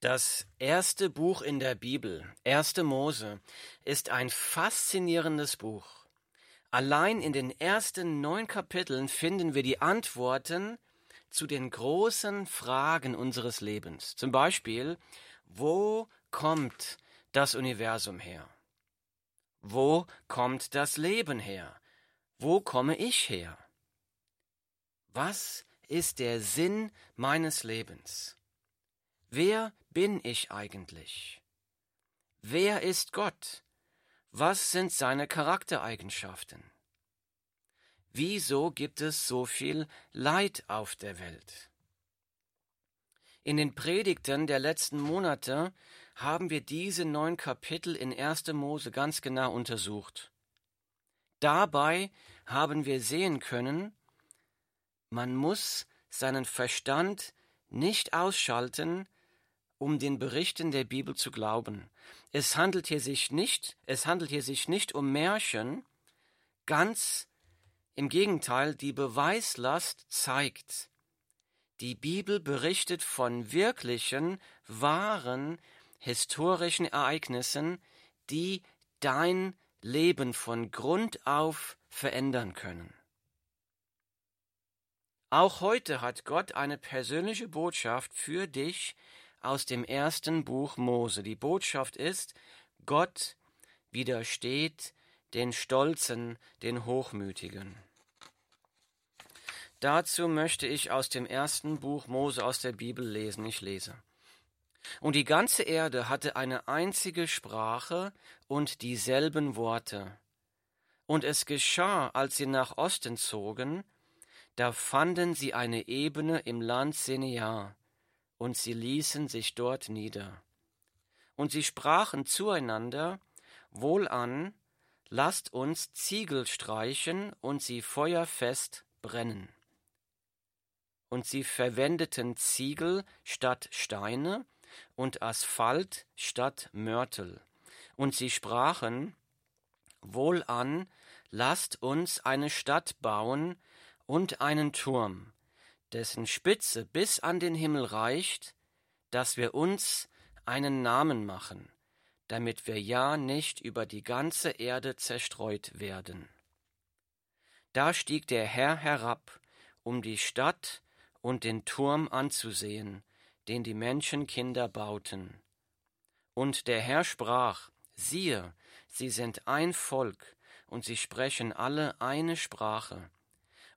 Das erste Buch in der Bibel, 1. Mose, ist ein faszinierendes Buch. Allein in den ersten neun Kapiteln finden wir die Antworten zu den großen Fragen unseres Lebens. Zum Beispiel, wo kommt das Universum her? Wo kommt das Leben her? Wo komme ich her? Was ist der Sinn meines Lebens? Wer bin ich eigentlich? Wer ist Gott? Was sind seine Charaktereigenschaften? Wieso gibt es so viel Leid auf der Welt? In den Predigten der letzten Monate haben wir diese neun Kapitel in 1. Mose ganz genau untersucht. Dabei haben wir sehen können, man muss seinen Verstand nicht ausschalten, um den Berichten der Bibel zu glauben. Es handelt hier sich nicht, es handelt hier sich nicht um Märchen, ganz im Gegenteil, die Beweislast zeigt, die Bibel berichtet von wirklichen, wahren, historischen Ereignissen, die dein Leben von Grund auf verändern können. Auch heute hat Gott eine persönliche Botschaft für dich aus dem ersten Buch Mose. Die Botschaft ist, Gott widersteht den Stolzen, den Hochmütigen. Dazu möchte ich aus dem ersten Buch Mose aus der Bibel lesen. Ich lese. Und die ganze Erde hatte eine einzige Sprache und dieselben Worte. Und es geschah, als sie nach Osten zogen, da fanden sie eine Ebene im Land Senear, und sie ließen sich dort nieder. Und sie sprachen zueinander, Wohlan, lasst uns Ziegel streichen und sie feuerfest brennen. Und sie verwendeten Ziegel statt Steine und Asphalt statt Mörtel. Und sie sprachen, Wohlan, lasst uns eine Stadt bauen und einen Turm, dessen Spitze bis an den Himmel reicht, dass wir uns einen Namen machen, damit wir ja nicht über die ganze Erde zerstreut werden. Da stieg der Herr herab, um die Stadt und den Turm anzusehen, den die Menschenkinder bauten. Und der Herr sprach, siehe, sie sind ein Volk, und sie sprechen alle eine Sprache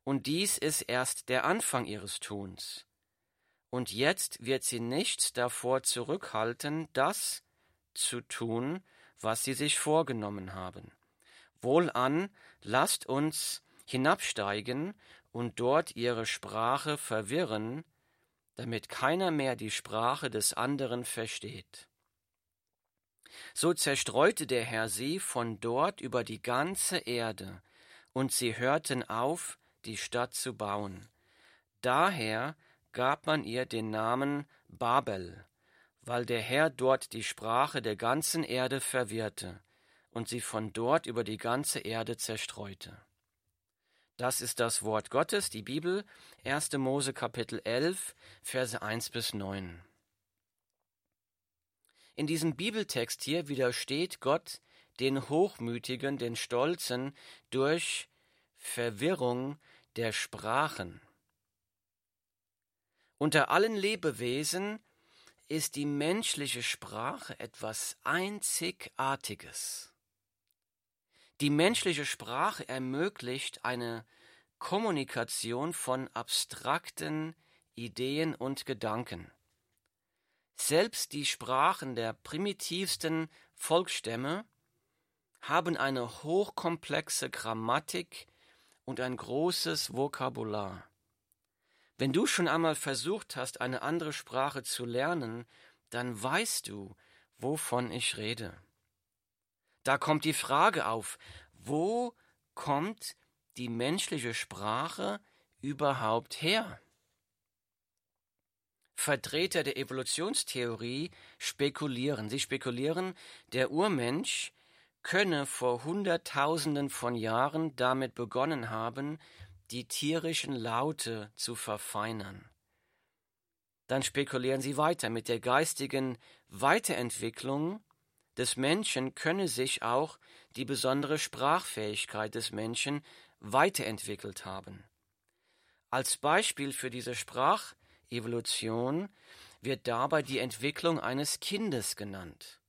und dies ist erst der Anfang ihres Tuns. Und jetzt wird sie nichts davor zurückhalten, das zu tun, was sie sich vorgenommen haben. Wohlan, lasst uns hinabsteigen und dort ihre Sprache verwirren, damit keiner mehr die Sprache des anderen versteht. So zerstreute der Herr sie von dort über die ganze Erde, und sie hörten auf, die Stadt zu bauen. Daher gab man ihr den Namen Babel, weil der Herr dort die Sprache der ganzen Erde verwirrte und sie von dort über die ganze Erde zerstreute. Das ist das Wort Gottes, die Bibel, 1. Mose Kapitel 11, Verse 1 bis 9. In diesem Bibeltext hier widersteht Gott den Hochmütigen, den Stolzen durch Verwirrung der Sprachen. Unter allen Lebewesen ist die menschliche Sprache etwas Einzigartiges. Die menschliche Sprache ermöglicht eine Kommunikation von abstrakten Ideen und Gedanken. Selbst die Sprachen der primitivsten Volksstämme haben eine hochkomplexe Grammatik und ein großes Vokabular. Wenn du schon einmal versucht hast, eine andere Sprache zu lernen, dann weißt du, wovon ich rede. Da kommt die Frage auf, wo kommt die menschliche Sprache überhaupt her? Vertreter der Evolutionstheorie spekulieren. Sie spekulieren, der Urmensch könne vor Hunderttausenden von Jahren damit begonnen haben, die tierischen Laute zu verfeinern. dann spekulieren sie weiter. Mit der geistigen Weiterentwicklung des Menschen könne sich auch die besondere Sprachfähigkeit des Menschen weiterentwickelt haben. Als Beispiel für diese Sprachevolution wird dabei die Entwicklung eines Kindes genannt.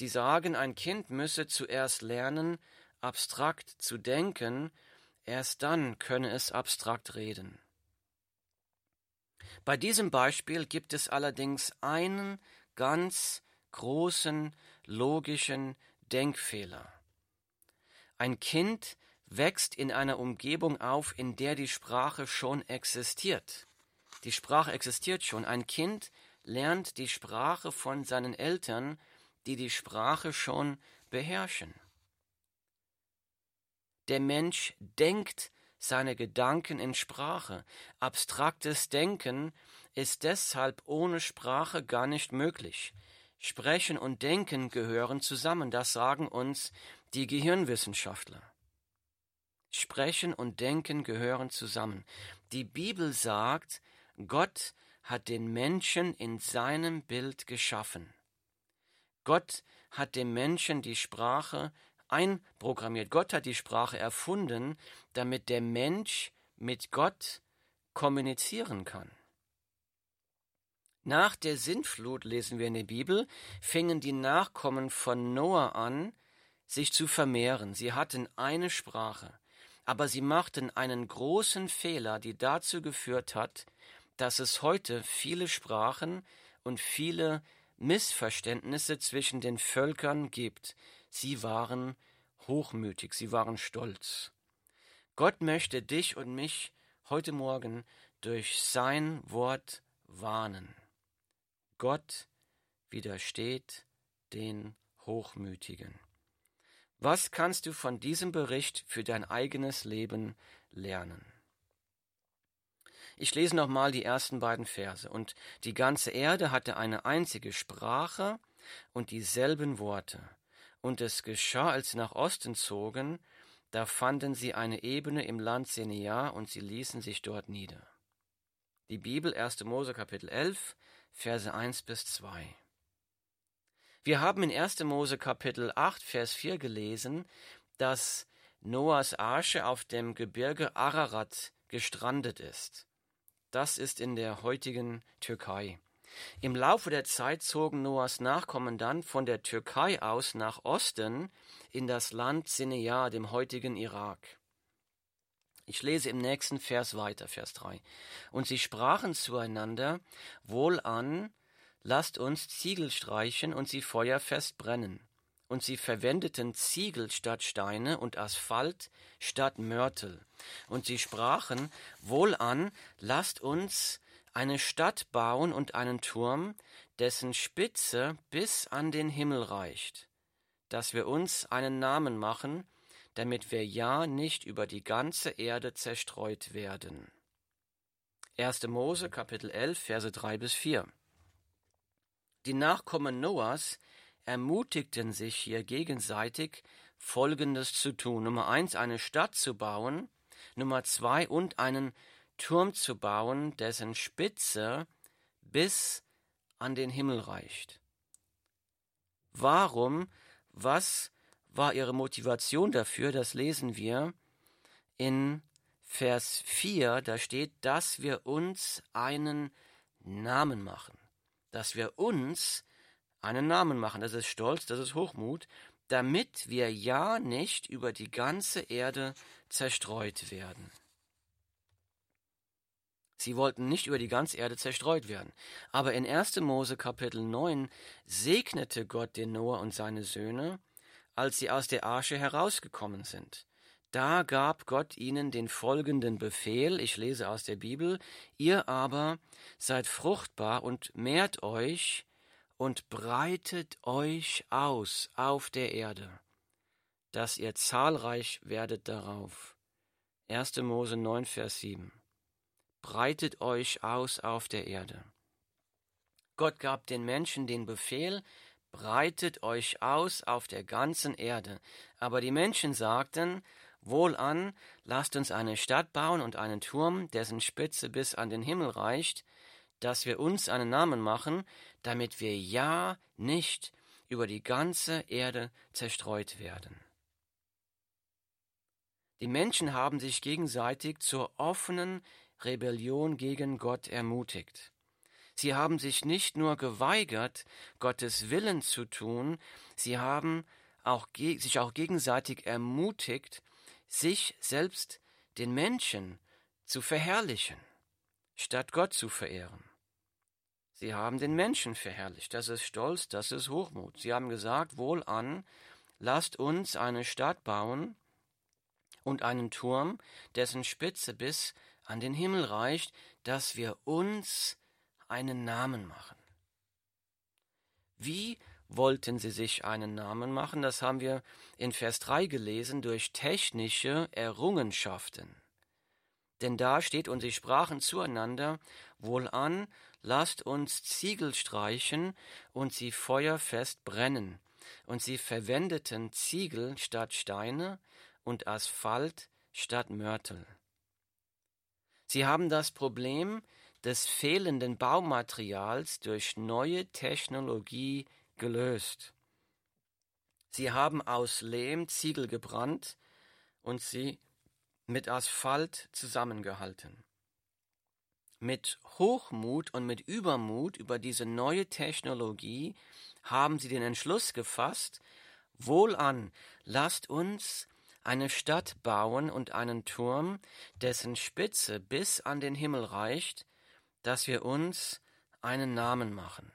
Sie sagen, ein Kind müsse zuerst lernen, abstrakt zu denken, erst dann könne es abstrakt reden. Bei diesem Beispiel gibt es allerdings einen ganz großen logischen Denkfehler. Ein Kind wächst in einer Umgebung auf, in der die Sprache schon existiert. Die Sprache existiert schon. Ein Kind lernt die Sprache von seinen Eltern, die die Sprache schon beherrschen. Der Mensch denkt seine Gedanken in Sprache. Abstraktes Denken ist deshalb ohne Sprache gar nicht möglich. Sprechen und Denken gehören zusammen, das sagen uns die Gehirnwissenschaftler. Sprechen und Denken gehören zusammen. Die Bibel sagt, Gott hat den Menschen in seinem Bild geschaffen. Gott hat dem Menschen die Sprache einprogrammiert. Gott hat die Sprache erfunden, damit der Mensch mit Gott kommunizieren kann. Nach der Sintflut, lesen wir in der Bibel, fingen die Nachkommen von Noah an, sich zu vermehren. Sie hatten eine Sprache, aber sie machten einen großen Fehler, die dazu geführt hat, dass es heute viele Sprachen und viele Missverständnisse zwischen den Völkern gibt. Sie waren hochmütig, sie waren stolz. Gott möchte dich und mich heute Morgen durch sein Wort warnen. Gott widersteht den Hochmütigen. Was kannst du von diesem Bericht für dein eigenes Leben lernen? Ich lese nochmal die ersten beiden Verse. Und die ganze Erde hatte eine einzige Sprache und dieselben Worte. Und es geschah, als sie nach Osten zogen, da fanden sie eine Ebene im Land Senea und sie ließen sich dort nieder. Die Bibel 1. Mose Kapitel 11, Verse 1 bis 2. Wir haben in 1. Mose Kapitel 8, Vers 4 gelesen, dass Noahs Arche auf dem Gebirge Ararat gestrandet ist. Das ist in der heutigen Türkei. Im Laufe der Zeit zogen Noahs Nachkommen dann von der Türkei aus nach Osten in das Land Sinjar, dem heutigen Irak. Ich lese im nächsten Vers weiter, Vers 3. Und sie sprachen zueinander, Wohlan, lasst uns Ziegel streichen und sie feuerfest brennen. Und sie verwendeten Ziegel statt Steine und Asphalt statt Mörtel. Und sie sprachen, Wohlan, lasst uns eine Stadt bauen und einen Turm, dessen Spitze bis an den Himmel reicht, dass wir uns einen Namen machen, damit wir ja nicht über die ganze Erde zerstreut werden. 1. Mose Kapitel 11 Verse 3 bis 4 Die Nachkommen Noahs ermutigten sich hier gegenseitig, Folgendes zu tun. Nummer eins, eine Stadt zu bauen. Nummer zwei, und einen Turm zu bauen, dessen Spitze bis an den Himmel reicht. Warum, was war ihre Motivation dafür? Das lesen wir in Vers 4, da steht, dass wir uns einen Namen machen. Dass wir uns einen Namen machen. Das ist Stolz, das ist Hochmut, damit wir ja nicht über die ganze Erde zerstreut werden. Sie wollten nicht über die ganze Erde zerstreut werden. Aber in 1. Mose Kapitel 9 segnete Gott den Noah und seine Söhne, als sie aus der Arche herausgekommen sind. Da gab Gott ihnen den folgenden Befehl, ich lese aus der Bibel, ihr aber seid fruchtbar und mehrt euch und breitet euch aus auf der Erde, dass ihr zahlreich werdet darauf. 1. Mose 9, Vers 7 breitet euch aus auf der Erde. Gott gab den Menschen den Befehl, breitet euch aus auf der ganzen Erde. Aber die Menschen sagten, Wohlan, lasst uns eine Stadt bauen und einen Turm, dessen Spitze bis an den Himmel reicht, dass wir uns einen Namen machen, damit wir ja nicht über die ganze Erde zerstreut werden. Die Menschen haben sich gegenseitig zur offenen Rebellion gegen Gott ermutigt. Sie haben sich nicht nur geweigert, Gottes Willen zu tun, sie haben auch sich auch gegenseitig ermutigt, sich selbst den Menschen zu verherrlichen, statt Gott zu verehren. Sie haben den Menschen verherrlicht. Das ist Stolz, das ist Hochmut. Sie haben gesagt, wohlan, lasst uns eine Stadt bauen und einen Turm, dessen Spitze bis an den Himmel reicht, dass wir uns einen Namen machen. Wie wollten sie sich einen Namen machen? Das haben wir in Vers 3 gelesen, durch technische Errungenschaften. Denn da steht, und sie sprachen zueinander, wohlan, lasst uns Ziegel streichen und sie feuerfest brennen. Und sie verwendeten Ziegel statt Steine und Asphalt statt Mörtel. Sie haben das Problem des fehlenden Baumaterials durch neue Technologie gelöst. Sie haben aus Lehm Ziegel gebrannt und sie mit Asphalt zusammengehalten. Mit Hochmut und mit Übermut über diese neue Technologie haben sie den Entschluss gefasst, wohlan, lasst uns eine Stadt bauen und einen Turm, dessen Spitze bis an den Himmel reicht, dass wir uns einen Namen machen.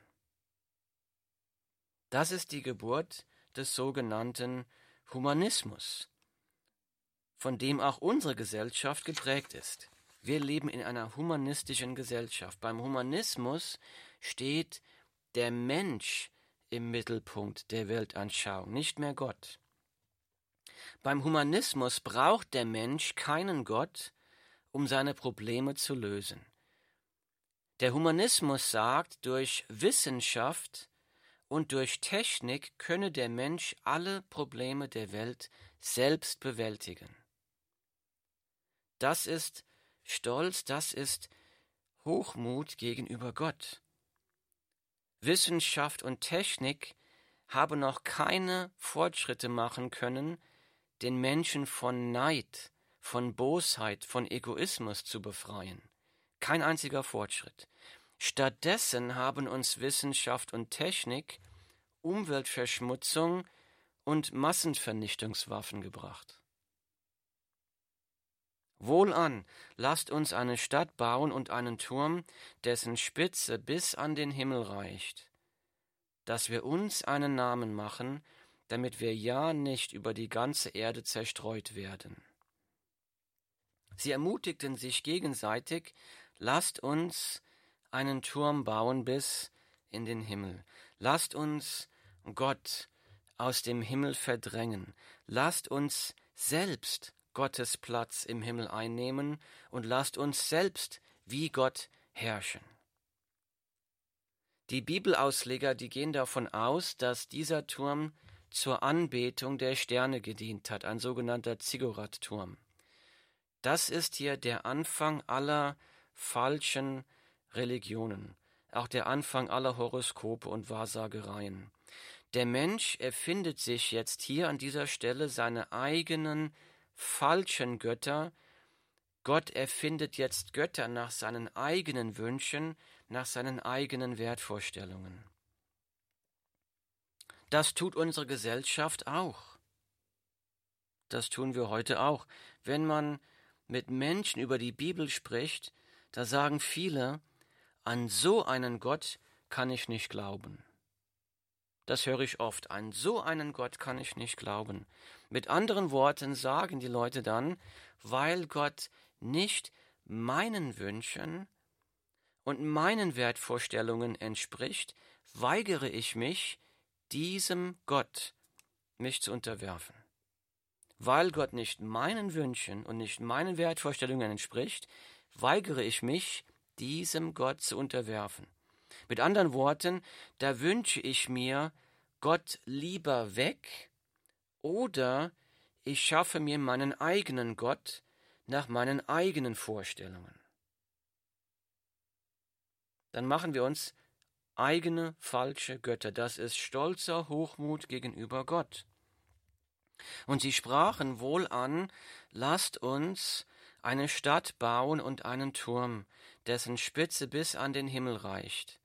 Das ist die Geburt des sogenannten Humanismus, von dem auch unsere Gesellschaft geprägt ist. Wir leben in einer humanistischen Gesellschaft. Beim Humanismus steht der Mensch im Mittelpunkt der Weltanschauung, nicht mehr Gott. Beim Humanismus braucht der Mensch keinen Gott, um seine Probleme zu lösen. Der Humanismus sagt, durch Wissenschaft und durch Technik könne der Mensch alle Probleme der Welt selbst bewältigen. Das ist Stolz, das ist Hochmut gegenüber Gott. Wissenschaft und Technik haben noch keine Fortschritte machen können, den Menschen von Neid, von Bosheit, von Egoismus zu befreien. Kein einziger Fortschritt. Stattdessen haben uns Wissenschaft und Technik Umweltverschmutzung und Massenvernichtungswaffen gebracht. Wohlan, lasst uns eine Stadt bauen und einen Turm, dessen Spitze bis an den Himmel reicht, dass wir uns einen Namen machen, damit wir ja nicht über die ganze Erde zerstreut werden. Sie ermutigten sich gegenseitig, lasst uns einen Turm bauen bis in den Himmel, lasst uns Gott aus dem Himmel verdrängen, lasst uns selbst Gottes Platz im Himmel einnehmen und lasst uns selbst wie Gott herrschen. Die Bibelausleger, die gehen davon aus, dass dieser Turm zur Anbetung der Sterne gedient hat, ein sogenannter Ziggurat-Turm. Das ist hier der Anfang aller falschen Religionen, auch der Anfang aller Horoskope und Wahrsagereien. Der Mensch erfindet sich jetzt hier an dieser Stelle seine eigenen falschen Götter. Gott erfindet jetzt Götter nach seinen eigenen Wünschen, nach seinen eigenen Wertvorstellungen. Das tut unsere Gesellschaft auch. Das tun wir heute auch. Wenn man mit Menschen über die Bibel spricht, da sagen viele, an so einen Gott kann ich nicht glauben. Das höre ich oft. An so einen Gott kann ich nicht glauben. Mit anderen Worten sagen die Leute dann, weil Gott nicht meinen Wünschen und meinen Wertvorstellungen entspricht, weigere ich mich, diesem Gott mich zu unterwerfen. Weil Gott nicht meinen Wünschen und nicht meinen Wertvorstellungen entspricht, weigere ich mich, diesem Gott zu unterwerfen. Mit anderen Worten, da wünsche ich mir Gott lieber weg oder ich schaffe mir meinen eigenen Gott nach meinen eigenen Vorstellungen. dann machen wir uns eigene falsche Götter. Das ist stolzer Hochmut gegenüber Gott. Und sie sprachen wohl an, lasst uns eine Stadt bauen und einen Turm, dessen Spitze bis an den Himmel reicht,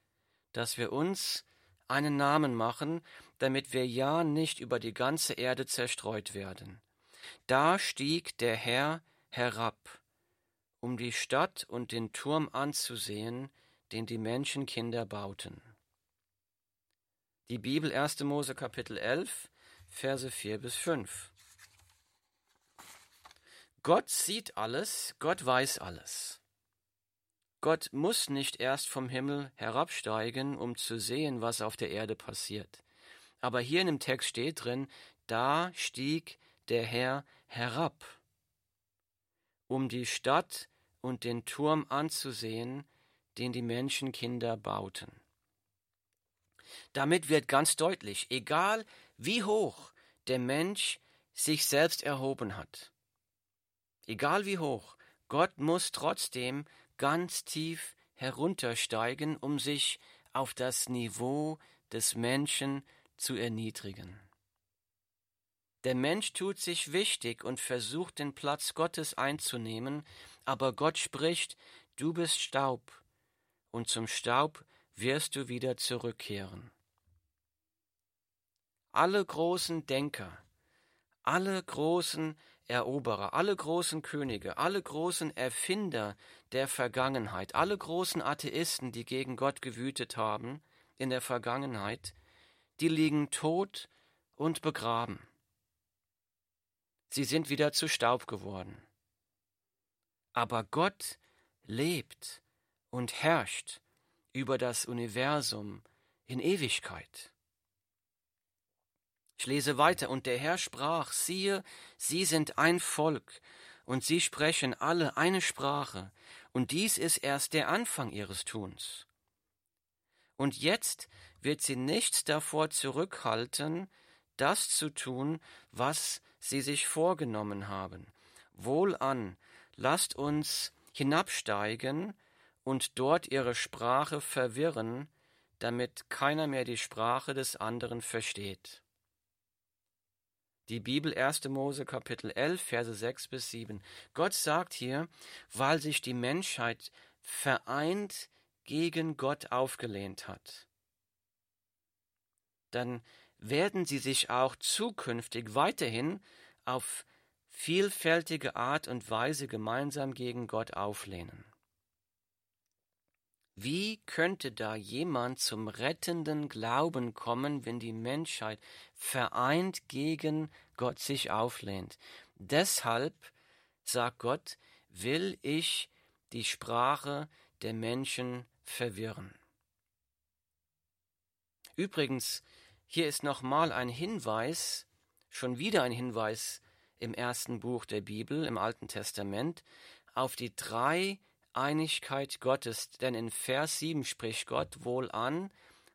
dass wir uns einen Namen machen, damit wir ja nicht über die ganze Erde zerstreut werden. Da stieg der Herr herab, um die Stadt und den Turm anzusehen, den die Menschenkinder bauten. Die Bibel 1. Mose Kapitel 11, Verse 4 bis 5. Gott sieht alles, Gott weiß alles. Gott muss nicht erst vom Himmel herabsteigen, um zu sehen, was auf der Erde passiert. Aber hier in dem Text steht drin, da stieg der Herr herab, um die Stadt und den Turm anzusehen, den die Menschenkinder bauten. Damit wird ganz deutlich, egal wie hoch der Mensch sich selbst erhoben hat, egal wie hoch, Gott muss trotzdem ganz tief heruntersteigen, um sich auf das Niveau des Menschen zu erniedrigen. Der Mensch tut sich wichtig und versucht den Platz Gottes einzunehmen, aber Gott spricht, du bist Staub, und zum Staub wirst du wieder zurückkehren. Alle großen Denker, alle großen Eroberer, alle großen Könige, alle großen Erfinder der Vergangenheit, alle großen Atheisten, die gegen Gott gewütet haben in der Vergangenheit, die liegen tot und begraben. Sie sind wieder zu Staub geworden. Aber Gott lebt und herrscht über das Universum in Ewigkeit. Ich lese weiter, und der Herr sprach, siehe, sie sind ein Volk, und sie sprechen alle eine Sprache, und dies ist erst der Anfang ihres Tuns. Und jetzt wird sie nichts davor zurückhalten, das zu tun, was sie sich vorgenommen haben. Wohlan, lasst uns hinabsteigen und dort ihre Sprache verwirren, damit keiner mehr die Sprache des anderen versteht. Die Bibel 1. Mose Kapitel 11 Verse 6 bis 7. Gott sagt hier, weil sich die Menschheit vereint gegen Gott aufgelehnt hat, dann werden sie sich auch zukünftig weiterhin auf vielfältige Art und Weise gemeinsam gegen Gott auflehnen. Wie könnte da jemand zum rettenden Glauben kommen, wenn die Menschheit vereint gegen Gott sich auflehnt? Deshalb, sagt Gott, will ich die Sprache der Menschen verwirren. Übrigens, hier ist nochmal ein Hinweis, schon wieder ein Hinweis im ersten Buch der Bibel, im Alten Testament, auf die drei Einigkeit Gottes, denn in Vers 7 spricht Gott wohl an,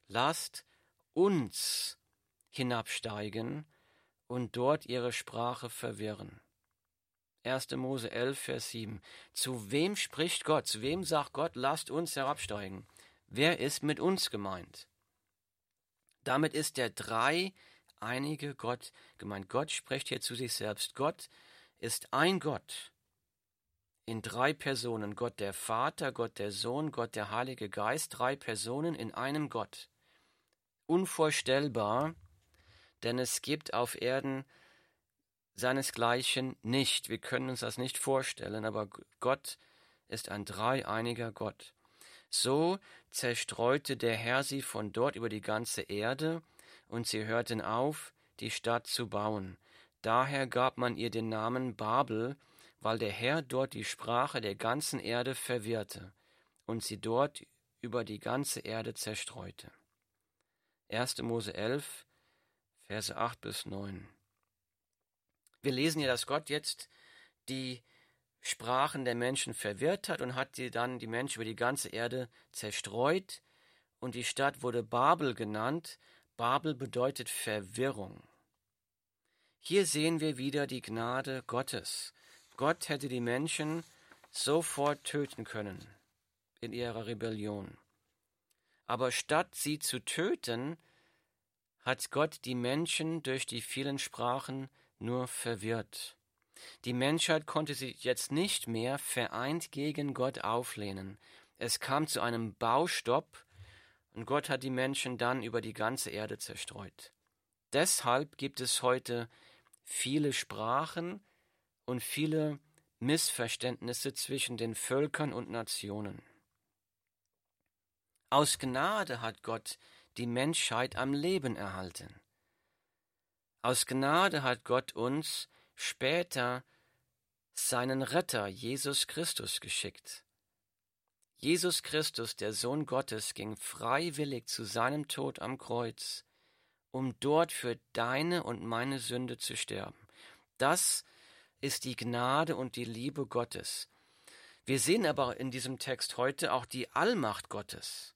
lasst uns hinabsteigen und dort ihre Sprache verwirren. 1. Mose 11, Vers 7. Zu wem spricht Gott? Zu wem sagt Gott, lasst uns herabsteigen? Wer ist mit uns gemeint? Damit ist der dreieinige Gott gemeint. Gott spricht hier zu sich selbst. Gott ist ein Gott in drei Personen, Gott der Vater, Gott der Sohn, Gott der Heilige Geist, drei Personen in einem Gott. Unvorstellbar, denn es gibt auf Erden seinesgleichen nicht. Wir können uns das nicht vorstellen, aber Gott ist ein dreieiniger Gott. So zerstreute der Herr sie von dort über die ganze Erde, und sie hörten auf, die Stadt zu bauen. Daher gab man ihr den Namen Babel, weil der Herr dort die Sprache der ganzen Erde verwirrte und sie dort über die ganze Erde zerstreute. 1. Mose 11, Verse 8 bis 9. Wir lesen hier, dass Gott jetzt die Sprachen der Menschen verwirrt hat und hat die dann die Menschen über die ganze Erde zerstreut und die Stadt wurde Babel genannt. Babel bedeutet Verwirrung. Hier sehen wir wieder die Gnade Gottes. Gott hätte die Menschen sofort töten können in ihrer Rebellion. Aber statt sie zu töten, hat Gott die Menschen durch die vielen Sprachen nur verwirrt. Die Menschheit konnte sich jetzt nicht mehr vereint gegen Gott auflehnen. Es kam zu einem Baustopp und Gott hat die Menschen dann über die ganze Erde zerstreut. Deshalb gibt es heute viele Sprachen und viele Missverständnisse zwischen den Völkern und Nationen. Aus Gnade hat Gott die Menschheit am Leben erhalten. Aus Gnade hat Gott uns später seinen Retter Jesus Christus geschickt. Jesus Christus, der Sohn Gottes, ging freiwillig zu seinem Tod am Kreuz, um dort für deine und meine Sünde zu sterben. Das ist die Gnade und die Liebe Gottes. Wir sehen aber in diesem Text heute auch die Allmacht Gottes.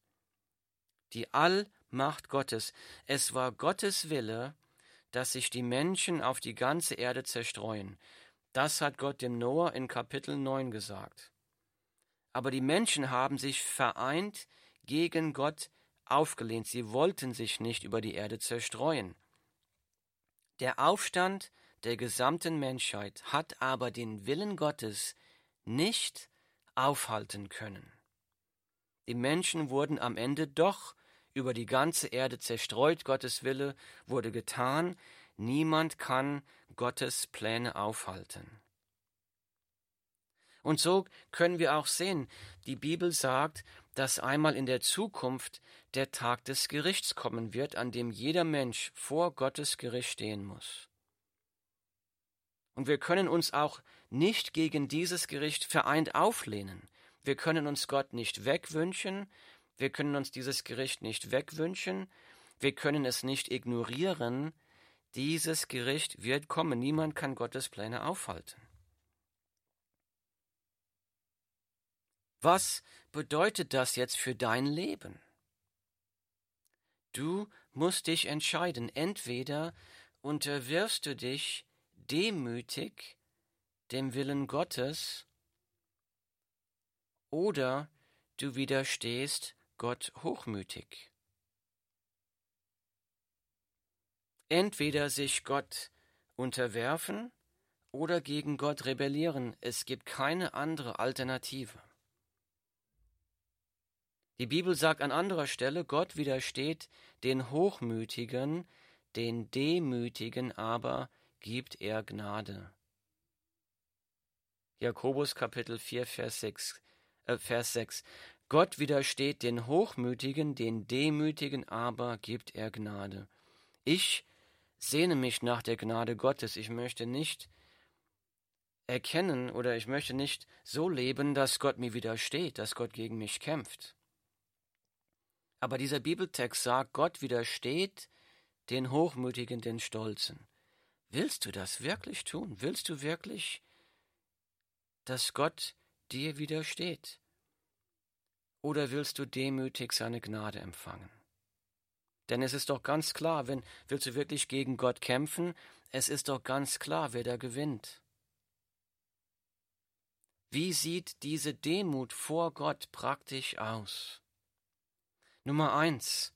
Die Allmacht Gottes. Es war Gottes Wille, dass sich die Menschen auf die ganze Erde zerstreuen. Das hat Gott dem Noah in Kapitel 9 gesagt. Aber die Menschen haben sich vereint gegen Gott aufgelehnt. Sie wollten sich nicht über die Erde zerstreuen. Der Aufstand der gesamten Menschheit hat aber den Willen Gottes nicht aufhalten können. Die Menschen wurden am Ende doch über die ganze Erde zerstreut, Gottes Wille wurde getan, niemand kann Gottes Pläne aufhalten. Und so können wir auch sehen, die Bibel sagt, dass einmal in der Zukunft der Tag des Gerichts kommen wird, an dem jeder Mensch vor Gottes Gericht stehen muss. Und wir können uns auch nicht gegen dieses Gericht vereint auflehnen. Wir können uns Gott nicht wegwünschen, wir können uns dieses Gericht nicht wegwünschen, wir können es nicht ignorieren. Dieses Gericht wird kommen. Niemand kann Gottes Pläne aufhalten. Was bedeutet das jetzt für dein Leben? Du musst dich entscheiden. Entweder unterwirfst du dich demütig dem Willen Gottes oder du widerstehst Gott hochmütig. Entweder sich Gott unterwerfen oder gegen Gott rebellieren. Es gibt keine andere Alternative. Die Bibel sagt an anderer Stelle, Gott widersteht den Hochmütigen, den Demütigen aber gibt er Gnade. Jakobus Kapitel 4, Vers 6, äh, Vers 6. Gott widersteht den Hochmütigen, den Demütigen aber gibt er Gnade. Ich sehne mich nach der Gnade Gottes. Ich möchte nicht erkennen oder ich möchte nicht so leben, dass Gott mir widersteht, dass Gott gegen mich kämpft. Aber dieser Bibeltext sagt, Gott widersteht den Hochmütigen, den Stolzen. Willst du das wirklich tun? Willst du wirklich, dass Gott dir widersteht? Oder willst du demütig seine Gnade empfangen? Denn es ist doch ganz klar, wenn willst du wirklich gegen Gott kämpfen, es ist doch ganz klar, wer da gewinnt. Wie sieht diese Demut vor Gott praktisch aus? Nummer eins: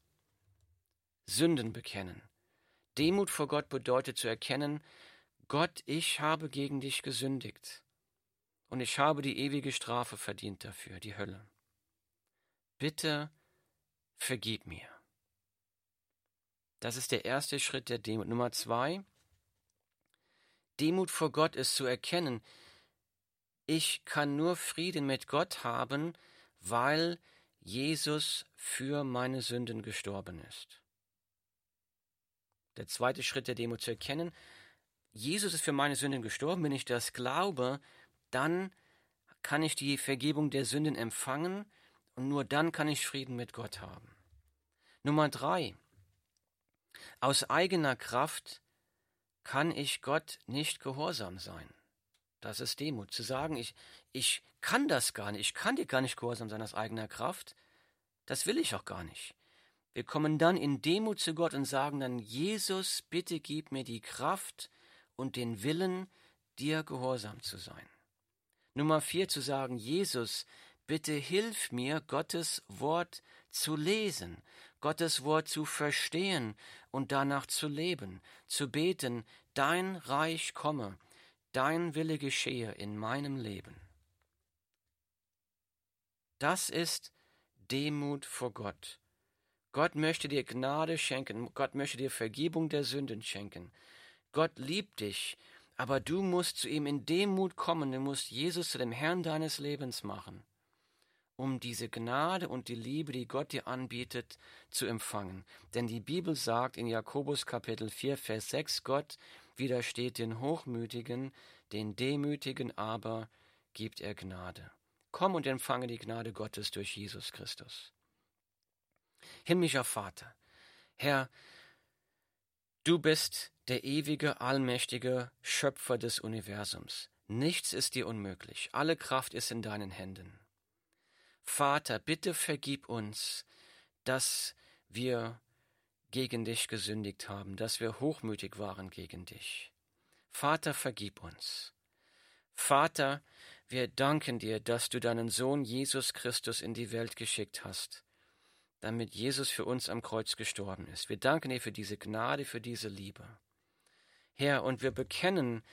Sünden bekennen. Demut vor Gott bedeutet zu erkennen, Gott, ich habe gegen dich gesündigt und ich habe die ewige Strafe verdient dafür, die Hölle bitte vergib mir. Das ist der erste Schritt der Demut. Nummer zwei, Demut vor Gott ist zu erkennen, ich kann nur Frieden mit Gott haben, weil Jesus für meine Sünden gestorben ist. Der zweite Schritt der Demut zu erkennen, Jesus ist für meine Sünden gestorben, wenn ich das glaube, dann kann ich die Vergebung der Sünden empfangen und nur dann kann ich Frieden mit Gott haben. Nummer drei. Aus eigener Kraft kann ich Gott nicht gehorsam sein. Das ist Demut. Zu sagen, ich, ich kann das gar nicht, ich kann dir gar nicht gehorsam sein aus eigener Kraft, das will ich auch gar nicht. Wir kommen dann in Demut zu Gott und sagen dann, Jesus, bitte gib mir die Kraft und den Willen, dir gehorsam zu sein. Nummer vier zu sagen, Jesus, bitte hilf mir, Gottes Wort zu lesen, Gottes Wort zu verstehen und danach zu leben, zu beten, dein Reich komme, dein Wille geschehe in meinem Leben. Das ist Demut vor Gott. Gott möchte dir Gnade schenken, Gott möchte dir Vergebung der Sünden schenken. Gott liebt dich, aber du musst zu ihm in Demut kommen, du musst Jesus zu dem Herrn deines Lebens machen, um diese Gnade und die Liebe, die Gott dir anbietet, zu empfangen. Denn die Bibel sagt in Jakobus Kapitel 4, Vers 6, Gott widersteht den Hochmütigen, den Demütigen aber gibt er Gnade. Komm und empfange die Gnade Gottes durch Jesus Christus. Himmlischer Vater, Herr, du bist der ewige, allmächtige Schöpfer des Universums. Nichts ist dir unmöglich, alle Kraft ist in deinen Händen. Vater, bitte vergib uns, dass wir gegen dich gesündigt haben, dass wir hochmütig waren gegen dich. Vater, vergib uns. Vater, wir danken dir, dass du deinen Sohn Jesus Christus in die Welt geschickt hast, damit Jesus für uns am Kreuz gestorben ist. Wir danken dir für diese Gnade, für diese Liebe. Herr, und wir bekennen,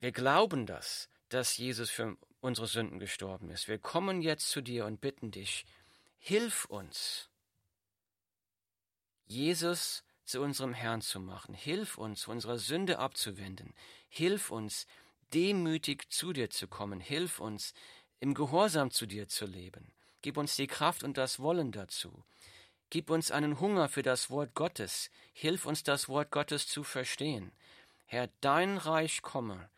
wir glauben das, dass Jesus für unsere Sünden gestorben ist. Wir kommen jetzt zu dir und bitten dich, hilf uns, Jesus zu unserem Herrn zu machen. Hilf uns, unsere Sünde abzuwenden. Hilf uns, demütig zu dir zu kommen. Hilf uns, im Gehorsam zu dir zu leben. Gib uns die Kraft und das Wollen dazu. Gib uns einen Hunger für das Wort Gottes. Hilf uns, das Wort Gottes zu verstehen. Herr, dein Reich komme,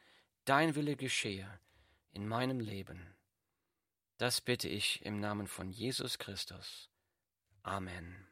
dein Wille geschehe in meinem Leben. Das bitte ich im Namen von Jesus Christus. Amen.